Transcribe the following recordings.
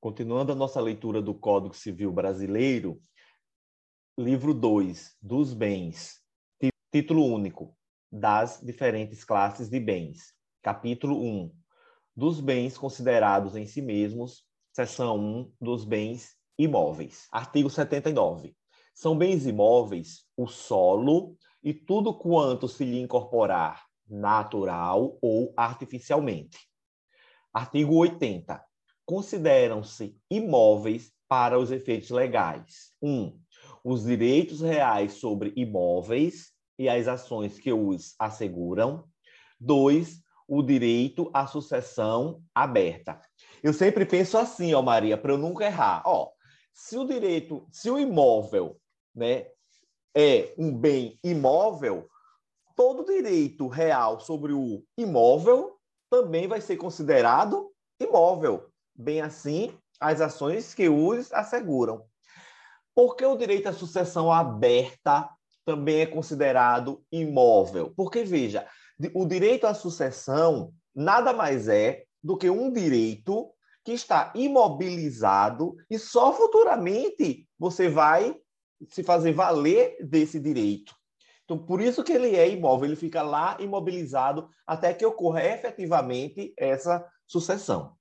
Continuando a nossa leitura do Código Civil Brasileiro, livro 2, dos bens, título único, das diferentes classes de bens. Capítulo 1, dos bens considerados em si mesmos, seção 1, dos bens imóveis. Artigo 79. São bens imóveis o solo e tudo quanto se lhe incorporar natural ou artificialmente. Artigo 80 consideram-se imóveis para os efeitos legais. 1. Um, os direitos reais sobre imóveis e as ações que os asseguram. 2. O direito à sucessão aberta. Eu sempre penso assim, ó Maria, para eu nunca errar. Ó, se o direito, se o imóvel, né, é um bem imóvel, todo direito real sobre o imóvel também vai ser considerado imóvel bem assim as ações que os asseguram. Porque o direito à sucessão aberta também é considerado imóvel? Porque, veja, o direito à sucessão nada mais é do que um direito que está imobilizado e só futuramente você vai se fazer valer desse direito. Então, por isso que ele é imóvel, ele fica lá imobilizado até que ocorra efetivamente essa sucessão.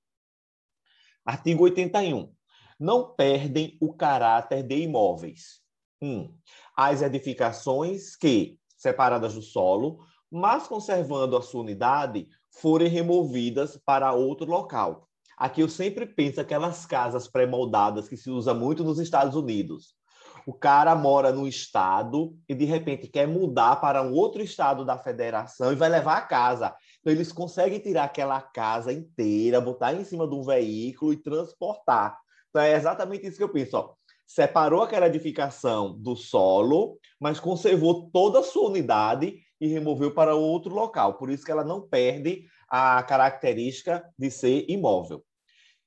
Artigo 81. Não perdem o caráter de imóveis. 1. Um, as edificações que, separadas do solo, mas conservando a sua unidade, forem removidas para outro local. Aqui eu sempre penso aquelas casas pré-moldadas que se usa muito nos Estados Unidos. O cara mora no estado e de repente quer mudar para um outro estado da federação e vai levar a casa. Então, eles conseguem tirar aquela casa inteira, botar em cima de um veículo e transportar. Então, é exatamente isso que eu penso. Ó. Separou aquela edificação do solo, mas conservou toda a sua unidade e removeu para outro local. Por isso que ela não perde a característica de ser imóvel.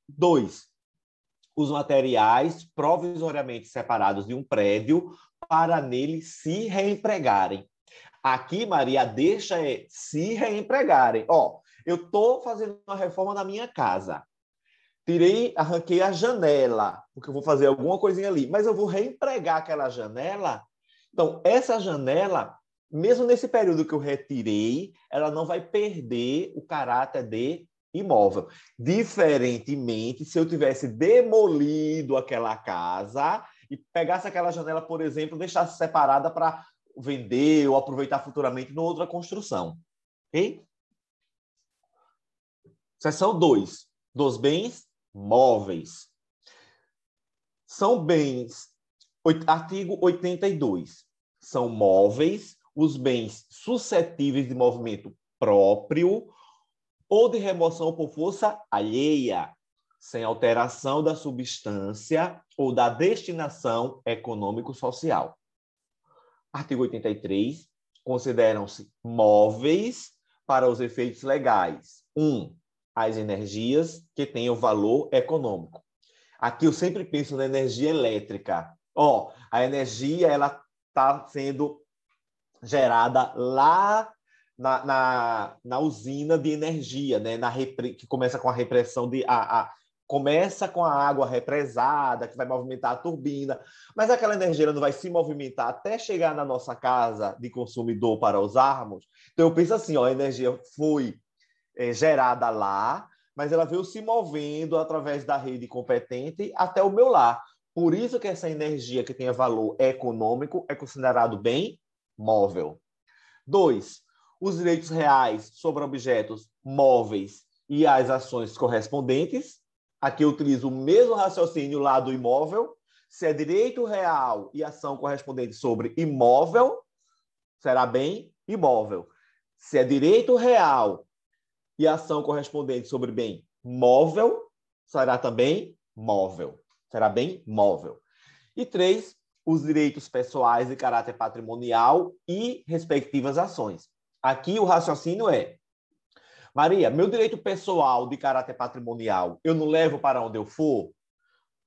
Dois, os materiais provisoriamente separados de um prédio para nele se reempregarem. Aqui, Maria, deixa é se reempregarem. Ó, eu estou fazendo uma reforma na minha casa. Tirei, arranquei a janela, porque eu vou fazer alguma coisinha ali, mas eu vou reempregar aquela janela. Então, essa janela, mesmo nesse período que eu retirei, ela não vai perder o caráter de imóvel. Diferentemente, se eu tivesse demolido aquela casa e pegasse aquela janela, por exemplo, deixasse separada para vender ou aproveitar futuramente em outra construção. Ok? Seção 2. Dos bens móveis. São bens. Artigo 82. São móveis os bens suscetíveis de movimento próprio ou de remoção por força alheia, sem alteração da substância ou da destinação econômico-social. Artigo 83. Consideram-se móveis para os efeitos legais. Um, as energias que tenham valor econômico. Aqui eu sempre penso na energia elétrica. Ó, oh, a energia ela está sendo gerada lá na, na, na, usina de energia, né? na repre... que começa com a repressão de a, a, começa com a água represada, que vai movimentar a turbina, mas aquela energia não vai se movimentar até chegar na nossa casa de consumidor para usarmos. Então eu penso assim, ó, a energia foi é, gerada lá, mas ela veio se movendo através da rede competente até o meu lar. Por isso que essa energia que tenha valor econômico é considerado bem móvel. Dois, os direitos reais sobre objetos móveis e as ações correspondentes. Aqui eu utilizo o mesmo raciocínio lá do imóvel. Se é direito real e ação correspondente sobre imóvel, será bem imóvel. Se é direito real e ação correspondente sobre bem móvel, será também móvel. Será bem móvel. E três, os direitos pessoais de caráter patrimonial e respectivas ações. Aqui o raciocínio é: Maria, meu direito pessoal de caráter patrimonial, eu não levo para onde eu for?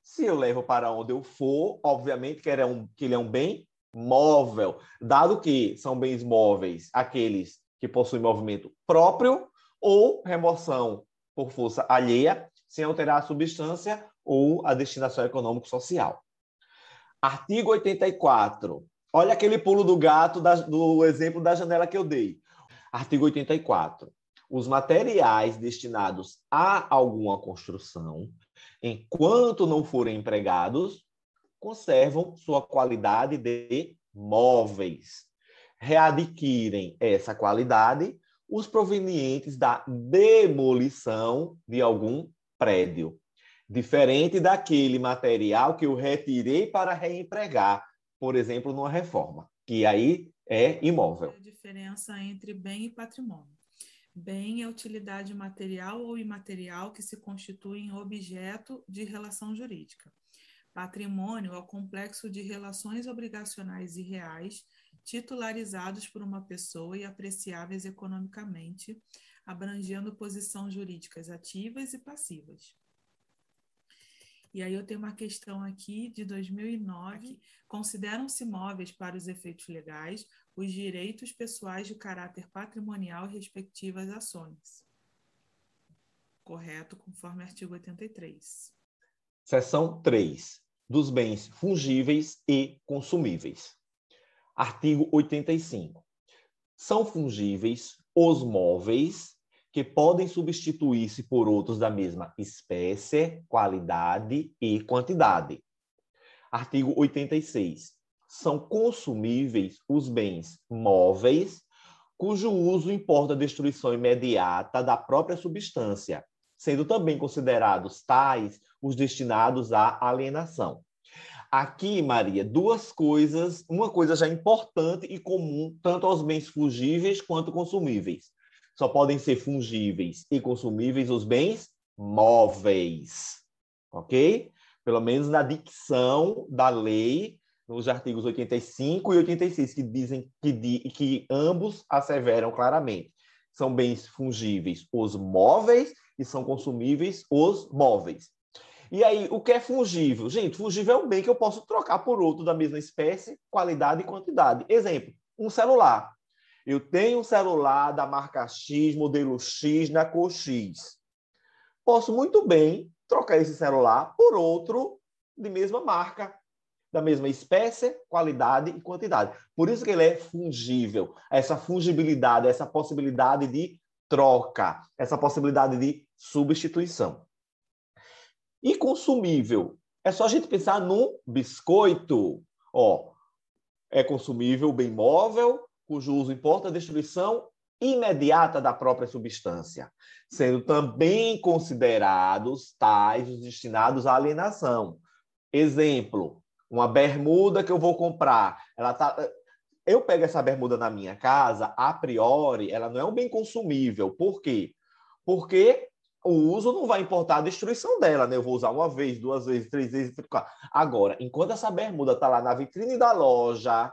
Se eu levo para onde eu for, obviamente que ele é um, que ele é um bem móvel, dado que são bens móveis aqueles que possuem movimento próprio ou remoção por força alheia, sem alterar a substância ou a destinação econômico-social. Artigo 84. Olha aquele pulo do gato da, do exemplo da janela que eu dei. Artigo 84. Os materiais destinados a alguma construção, enquanto não forem empregados, conservam sua qualidade de móveis. Readquirem essa qualidade os provenientes da demolição de algum prédio, diferente daquele material que eu retirei para reempregar, por exemplo, numa reforma, que aí é imóvel. A diferença entre bem e patrimônio. Bem é utilidade material ou imaterial que se constitui em objeto de relação jurídica. Patrimônio é o complexo de relações obrigacionais e reais titularizados por uma pessoa e apreciáveis economicamente, abrangendo posições jurídicas ativas e passivas. E aí eu tenho uma questão aqui de 2009. Consideram-se móveis para os efeitos legais os direitos pessoais de caráter patrimonial respectivas ações. Correto, conforme artigo 83. Seção 3. Dos bens fungíveis e consumíveis. Artigo 85. São fungíveis os móveis que podem substituir-se por outros da mesma espécie, qualidade e quantidade. Artigo 86. São consumíveis os bens móveis cujo uso importa a destruição imediata da própria substância, sendo também considerados tais os destinados à alienação. Aqui, Maria, duas coisas, uma coisa já importante e comum tanto aos bens fungíveis quanto consumíveis. Só podem ser fungíveis e consumíveis os bens móveis, ok? Pelo menos na dicção da lei, nos artigos 85 e 86, que dizem que, que ambos asseveram claramente. São bens fungíveis os móveis e são consumíveis os móveis. E aí, o que é fungível? Gente, fungível é um bem que eu posso trocar por outro da mesma espécie, qualidade e quantidade. Exemplo, um celular. Eu tenho um celular da marca X, modelo X, na cor X. Posso muito bem trocar esse celular por outro de mesma marca, da mesma espécie, qualidade e quantidade. Por isso que ele é fungível. Essa fungibilidade, essa possibilidade de troca, essa possibilidade de substituição. E consumível? É só a gente pensar num biscoito. Ó, é consumível bem móvel, cujo uso importa a destruição imediata da própria substância, sendo também considerados tais os destinados à alienação. Exemplo, uma bermuda que eu vou comprar, ela tá eu pego essa bermuda na minha casa, a priori, ela não é um bem consumível. Por quê? Porque o uso não vai importar a destruição dela, né? Eu vou usar uma vez, duas vezes, três vezes, quatro. Agora, enquanto essa bermuda está lá na vitrine da loja,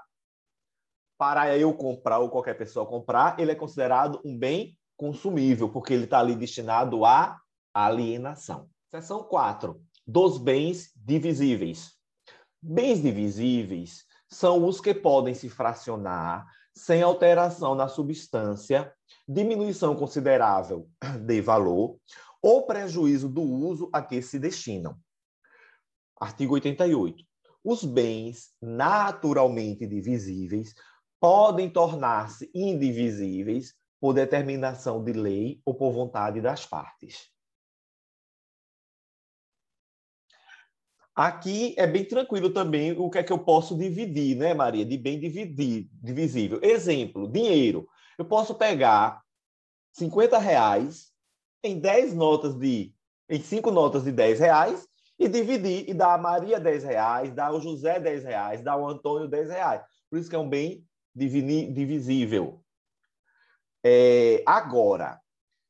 para eu comprar ou qualquer pessoa comprar, ele é considerado um bem consumível, porque ele está ali destinado à alienação. Seção 4. Dos bens divisíveis. Bens divisíveis são os que podem se fracionar sem alteração na substância diminuição considerável de valor ou prejuízo do uso a que se destinam. Artigo 88. Os bens naturalmente divisíveis podem tornar-se indivisíveis por determinação de lei ou por vontade das partes. Aqui é bem tranquilo também o que é que eu posso dividir, né, Maria? De bem dividir, divisível. Exemplo, dinheiro. Eu posso pegar 50 reais em 10 notas de em cinco notas de 10 reais e dividir e dar a Maria 10 reais, dar ao José 10 reais, dar ao Antônio 10 reais. Por isso que é um bem divisível. É, agora,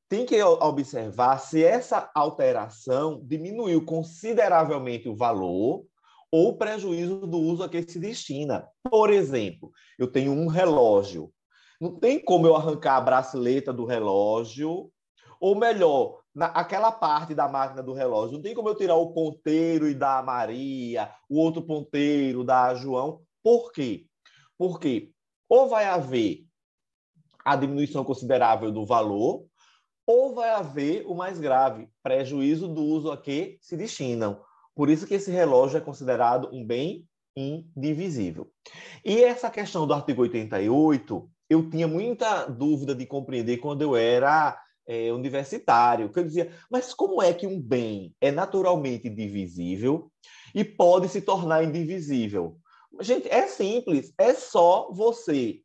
tem que observar se essa alteração diminuiu consideravelmente o valor ou prejuízo do uso a que se destina. Por exemplo, eu tenho um relógio não tem como eu arrancar a braceleta do relógio, ou melhor, naquela parte da máquina do relógio, não tem como eu tirar o ponteiro e dar a Maria, o outro ponteiro dar a João. Por quê? Porque ou vai haver a diminuição considerável do valor, ou vai haver o mais grave, prejuízo do uso a que se destinam. Por isso que esse relógio é considerado um bem indivisível. E essa questão do artigo 88, eu tinha muita dúvida de compreender quando eu era é, universitário, que eu dizia, mas como é que um bem é naturalmente divisível e pode se tornar indivisível? Gente, é simples, é só você,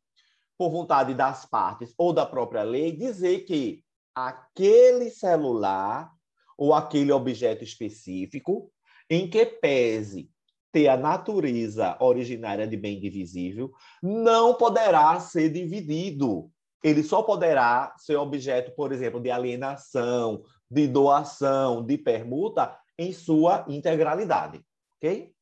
por vontade das partes ou da própria lei, dizer que aquele celular ou aquele objeto específico em que pese ter a natureza originária de bem divisível, não poderá ser dividido. Ele só poderá ser objeto, por exemplo, de alienação, de doação, de permuta em sua integralidade. Ok?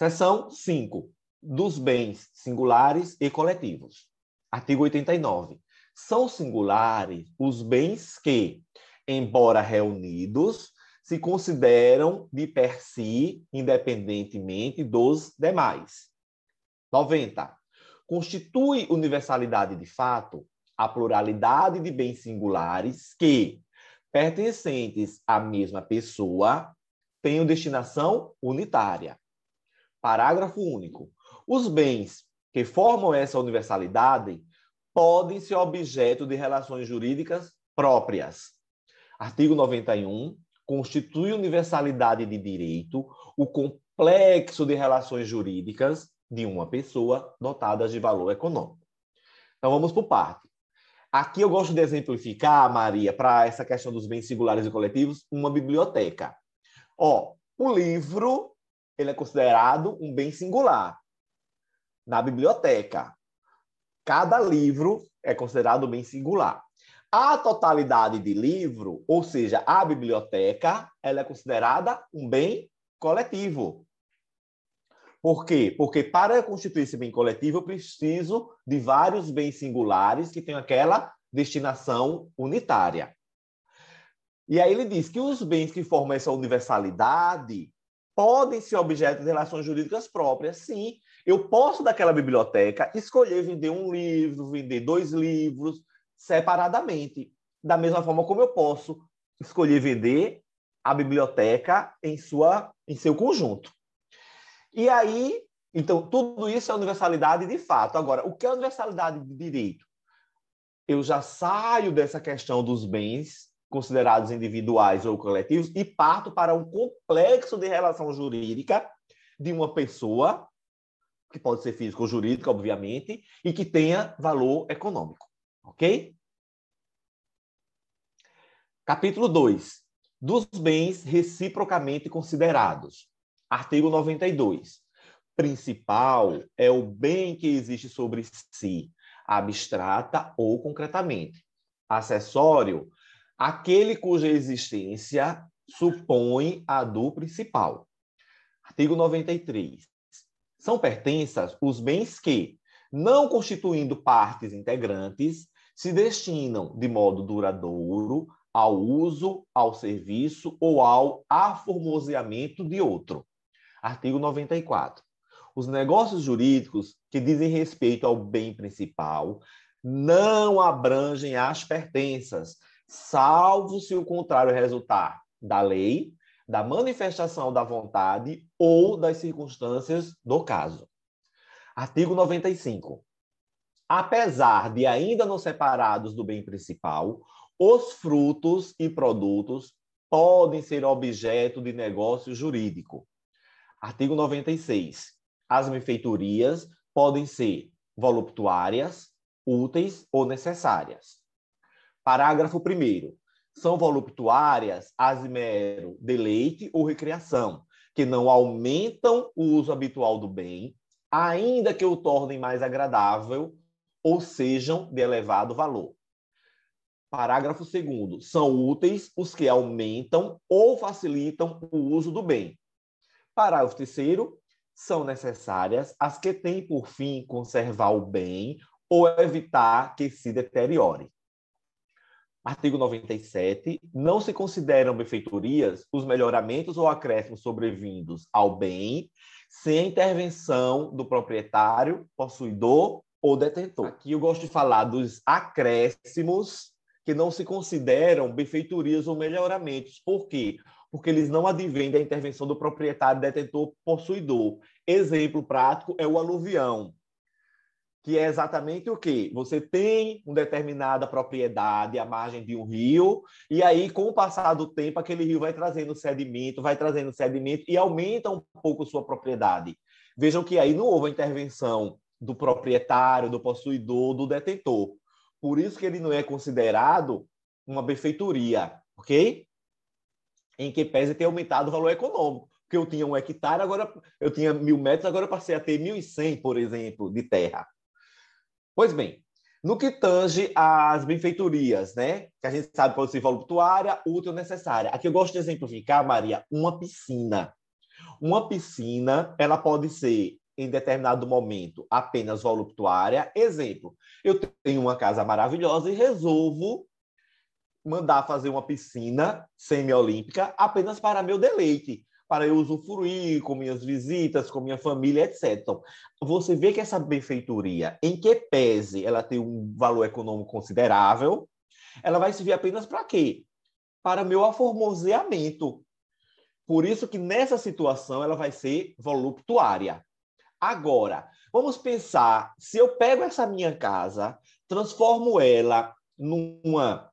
Seção 5. Dos bens singulares e coletivos. Artigo 89. São singulares os bens que, embora reunidos, se consideram de per si, independentemente dos demais. 90. Constitui universalidade de fato a pluralidade de bens singulares que, pertencentes à mesma pessoa, tenham destinação unitária. Parágrafo único. Os bens que formam essa universalidade podem ser objeto de relações jurídicas próprias. Artigo 91. Constitui universalidade de direito o complexo de relações jurídicas de uma pessoa dotadas de valor econômico. Então vamos por parte. Aqui eu gosto de exemplificar, Maria, para essa questão dos bens singulares e coletivos, uma biblioteca. Ó, o livro ele é considerado um bem singular na biblioteca. Cada livro é considerado bem singular. A totalidade de livro, ou seja, a biblioteca, ela é considerada um bem coletivo. Por quê? Porque para constituir esse bem coletivo, eu preciso de vários bens singulares que tenham aquela destinação unitária. E aí ele diz que os bens que formam essa universalidade podem ser objeto de relações jurídicas próprias, sim. Eu posso, daquela biblioteca, escolher vender um livro, vender dois livros, separadamente. Da mesma forma como eu posso escolher vender a biblioteca em, sua, em seu conjunto. E aí, então, tudo isso é universalidade de fato. Agora, o que é universalidade de direito? Eu já saio dessa questão dos bens considerados individuais ou coletivos e parto para um complexo de relação jurídica de uma pessoa, que pode ser física ou jurídica, obviamente, e que tenha valor econômico. Ok? Capítulo 2. Dos bens reciprocamente considerados. Artigo 92. Principal é o bem que existe sobre si, abstrata ou concretamente. Acessório aquele cuja existência supõe a do principal. Artigo 93. São pertenças os bens que, não constituindo partes integrantes, se destinam de modo duradouro ao uso, ao serviço ou ao aformoseamento de outro. Artigo 94. Os negócios jurídicos que dizem respeito ao bem principal não abrangem as pertenças, salvo se o contrário resultar da lei, da manifestação da vontade ou das circunstâncias do caso. Artigo 95. Apesar de ainda não separados do bem principal, os frutos e produtos podem ser objeto de negócio jurídico. Artigo 96. As benfeitorias podem ser voluptuárias, úteis ou necessárias. Parágrafo 1 São voluptuárias as mero deleite ou recreação, que não aumentam o uso habitual do bem, ainda que o tornem mais agradável ou sejam de elevado valor. Parágrafo 2 São úteis os que aumentam ou facilitam o uso do bem. Parágrafo 3 São necessárias as que têm por fim conservar o bem ou evitar que se deteriore. Artigo 97. Não se consideram benfeitorias os melhoramentos ou acréscimos sobrevindos ao bem sem a intervenção do proprietário, possuidor o detentor. Aqui eu gosto de falar dos acréscimos que não se consideram benfeitorias ou melhoramentos. Por quê? Porque eles não advêm da intervenção do proprietário, detentor, possuidor. Exemplo prático é o aluvião, que é exatamente o quê? Você tem uma determinada propriedade à margem de um rio, e aí, com o passar do tempo, aquele rio vai trazendo sedimento, vai trazendo sedimento e aumenta um pouco sua propriedade. Vejam que aí não houve a intervenção do proprietário, do possuidor, do detentor. Por isso que ele não é considerado uma benfeitoria, ok? Em que pese ter aumentado o valor econômico. Porque eu tinha um hectare, agora eu tinha mil metros, agora eu passei a ter mil e cem, por exemplo, de terra. Pois bem, no que tange às benfeitorias, né? Que a gente sabe pode ser voluptuária, útil, necessária. Aqui eu gosto de exemplificar, Maria, uma piscina. Uma piscina, ela pode ser em determinado momento apenas voluptuária. Exemplo, eu tenho uma casa maravilhosa e resolvo mandar fazer uma piscina semiolímpica apenas para meu deleite, para eu usufruir com minhas visitas, com minha família, etc. Então, você vê que essa benfeitoria, em que pese ela tem um valor econômico considerável, ela vai servir apenas para quê? Para meu aformoseamento. Por isso que nessa situação ela vai ser voluptuária. Agora, vamos pensar, se eu pego essa minha casa, transformo ela numa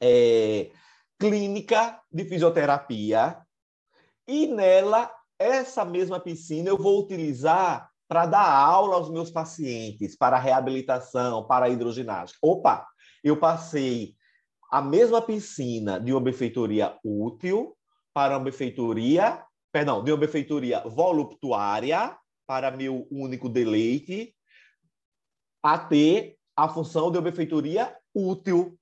é, clínica de fisioterapia e nela, essa mesma piscina eu vou utilizar para dar aula aos meus pacientes, para reabilitação, para hidroginástica. Opa, eu passei a mesma piscina de uma benfeitoria útil para uma benfeitoria, perdão, de uma benfeitoria voluptuária para meu único deleite, a ter a função de uma benfeitoria útil.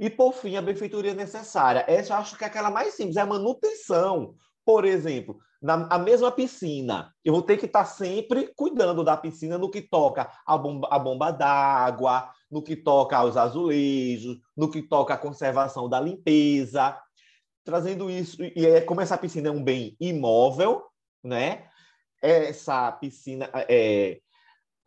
E, por fim, a benfeitoria necessária. Essa eu acho que é aquela mais simples, é a manutenção. Por exemplo, na a mesma piscina, eu vou ter que estar sempre cuidando da piscina no que toca a bomba, bomba d'água, no que toca aos azulejos, no que toca a conservação da limpeza, trazendo isso. E é, como essa piscina é um bem imóvel, né? essa piscina, é,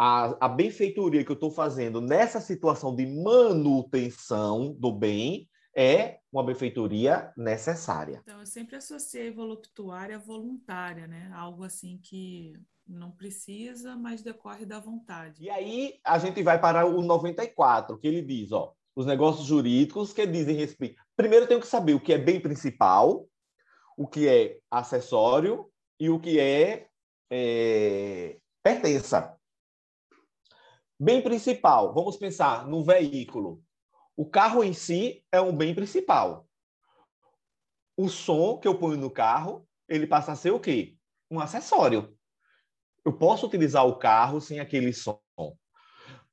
a, a benfeitoria que eu estou fazendo nessa situação de manutenção do bem é uma benfeitoria necessária. Então, eu sempre associei voluptuária voluntária, né? Algo assim que não precisa, mas decorre da vontade. E aí a gente vai para o 94, que ele diz, ó, os negócios jurídicos que dizem respeito. Primeiro eu tenho que saber o que é bem principal, o que é acessório e o que é é, pertença. Bem principal, vamos pensar no veículo. O carro em si é um bem principal. O som que eu ponho no carro, ele passa a ser o quê? Um acessório. Eu posso utilizar o carro sem aquele som.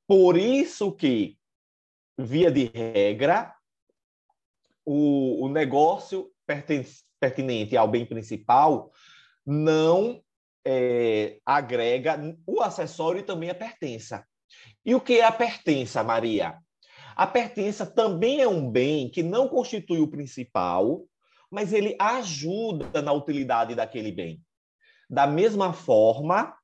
Por isso que, via de regra, o, o negócio pertinente ao bem principal não é, agrega o acessório e também a pertença. E o que é a pertença, Maria? A pertença também é um bem que não constitui o principal, mas ele ajuda na utilidade daquele bem. Da mesma forma,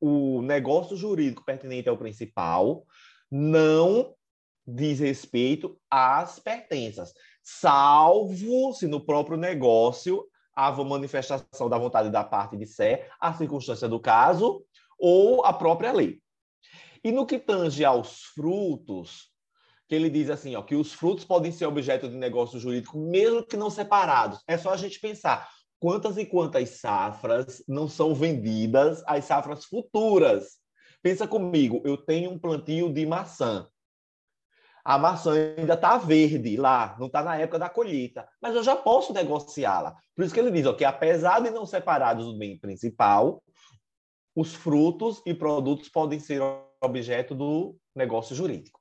o negócio jurídico pertinente ao principal não diz respeito às pertenças, salvo se no próprio negócio a manifestação da vontade da parte de sé, a circunstância do caso ou a própria lei. E no que tange aos frutos, que ele diz assim, ó, que os frutos podem ser objeto de negócio jurídico, mesmo que não separados. É só a gente pensar quantas e quantas safras não são vendidas às safras futuras. Pensa comigo, eu tenho um plantio de maçã a maçã ainda está verde lá, não está na época da colheita, mas eu já posso negociá-la. Por isso que ele diz ó, que, apesar de não separados do bem principal, os frutos e produtos podem ser objeto do negócio jurídico.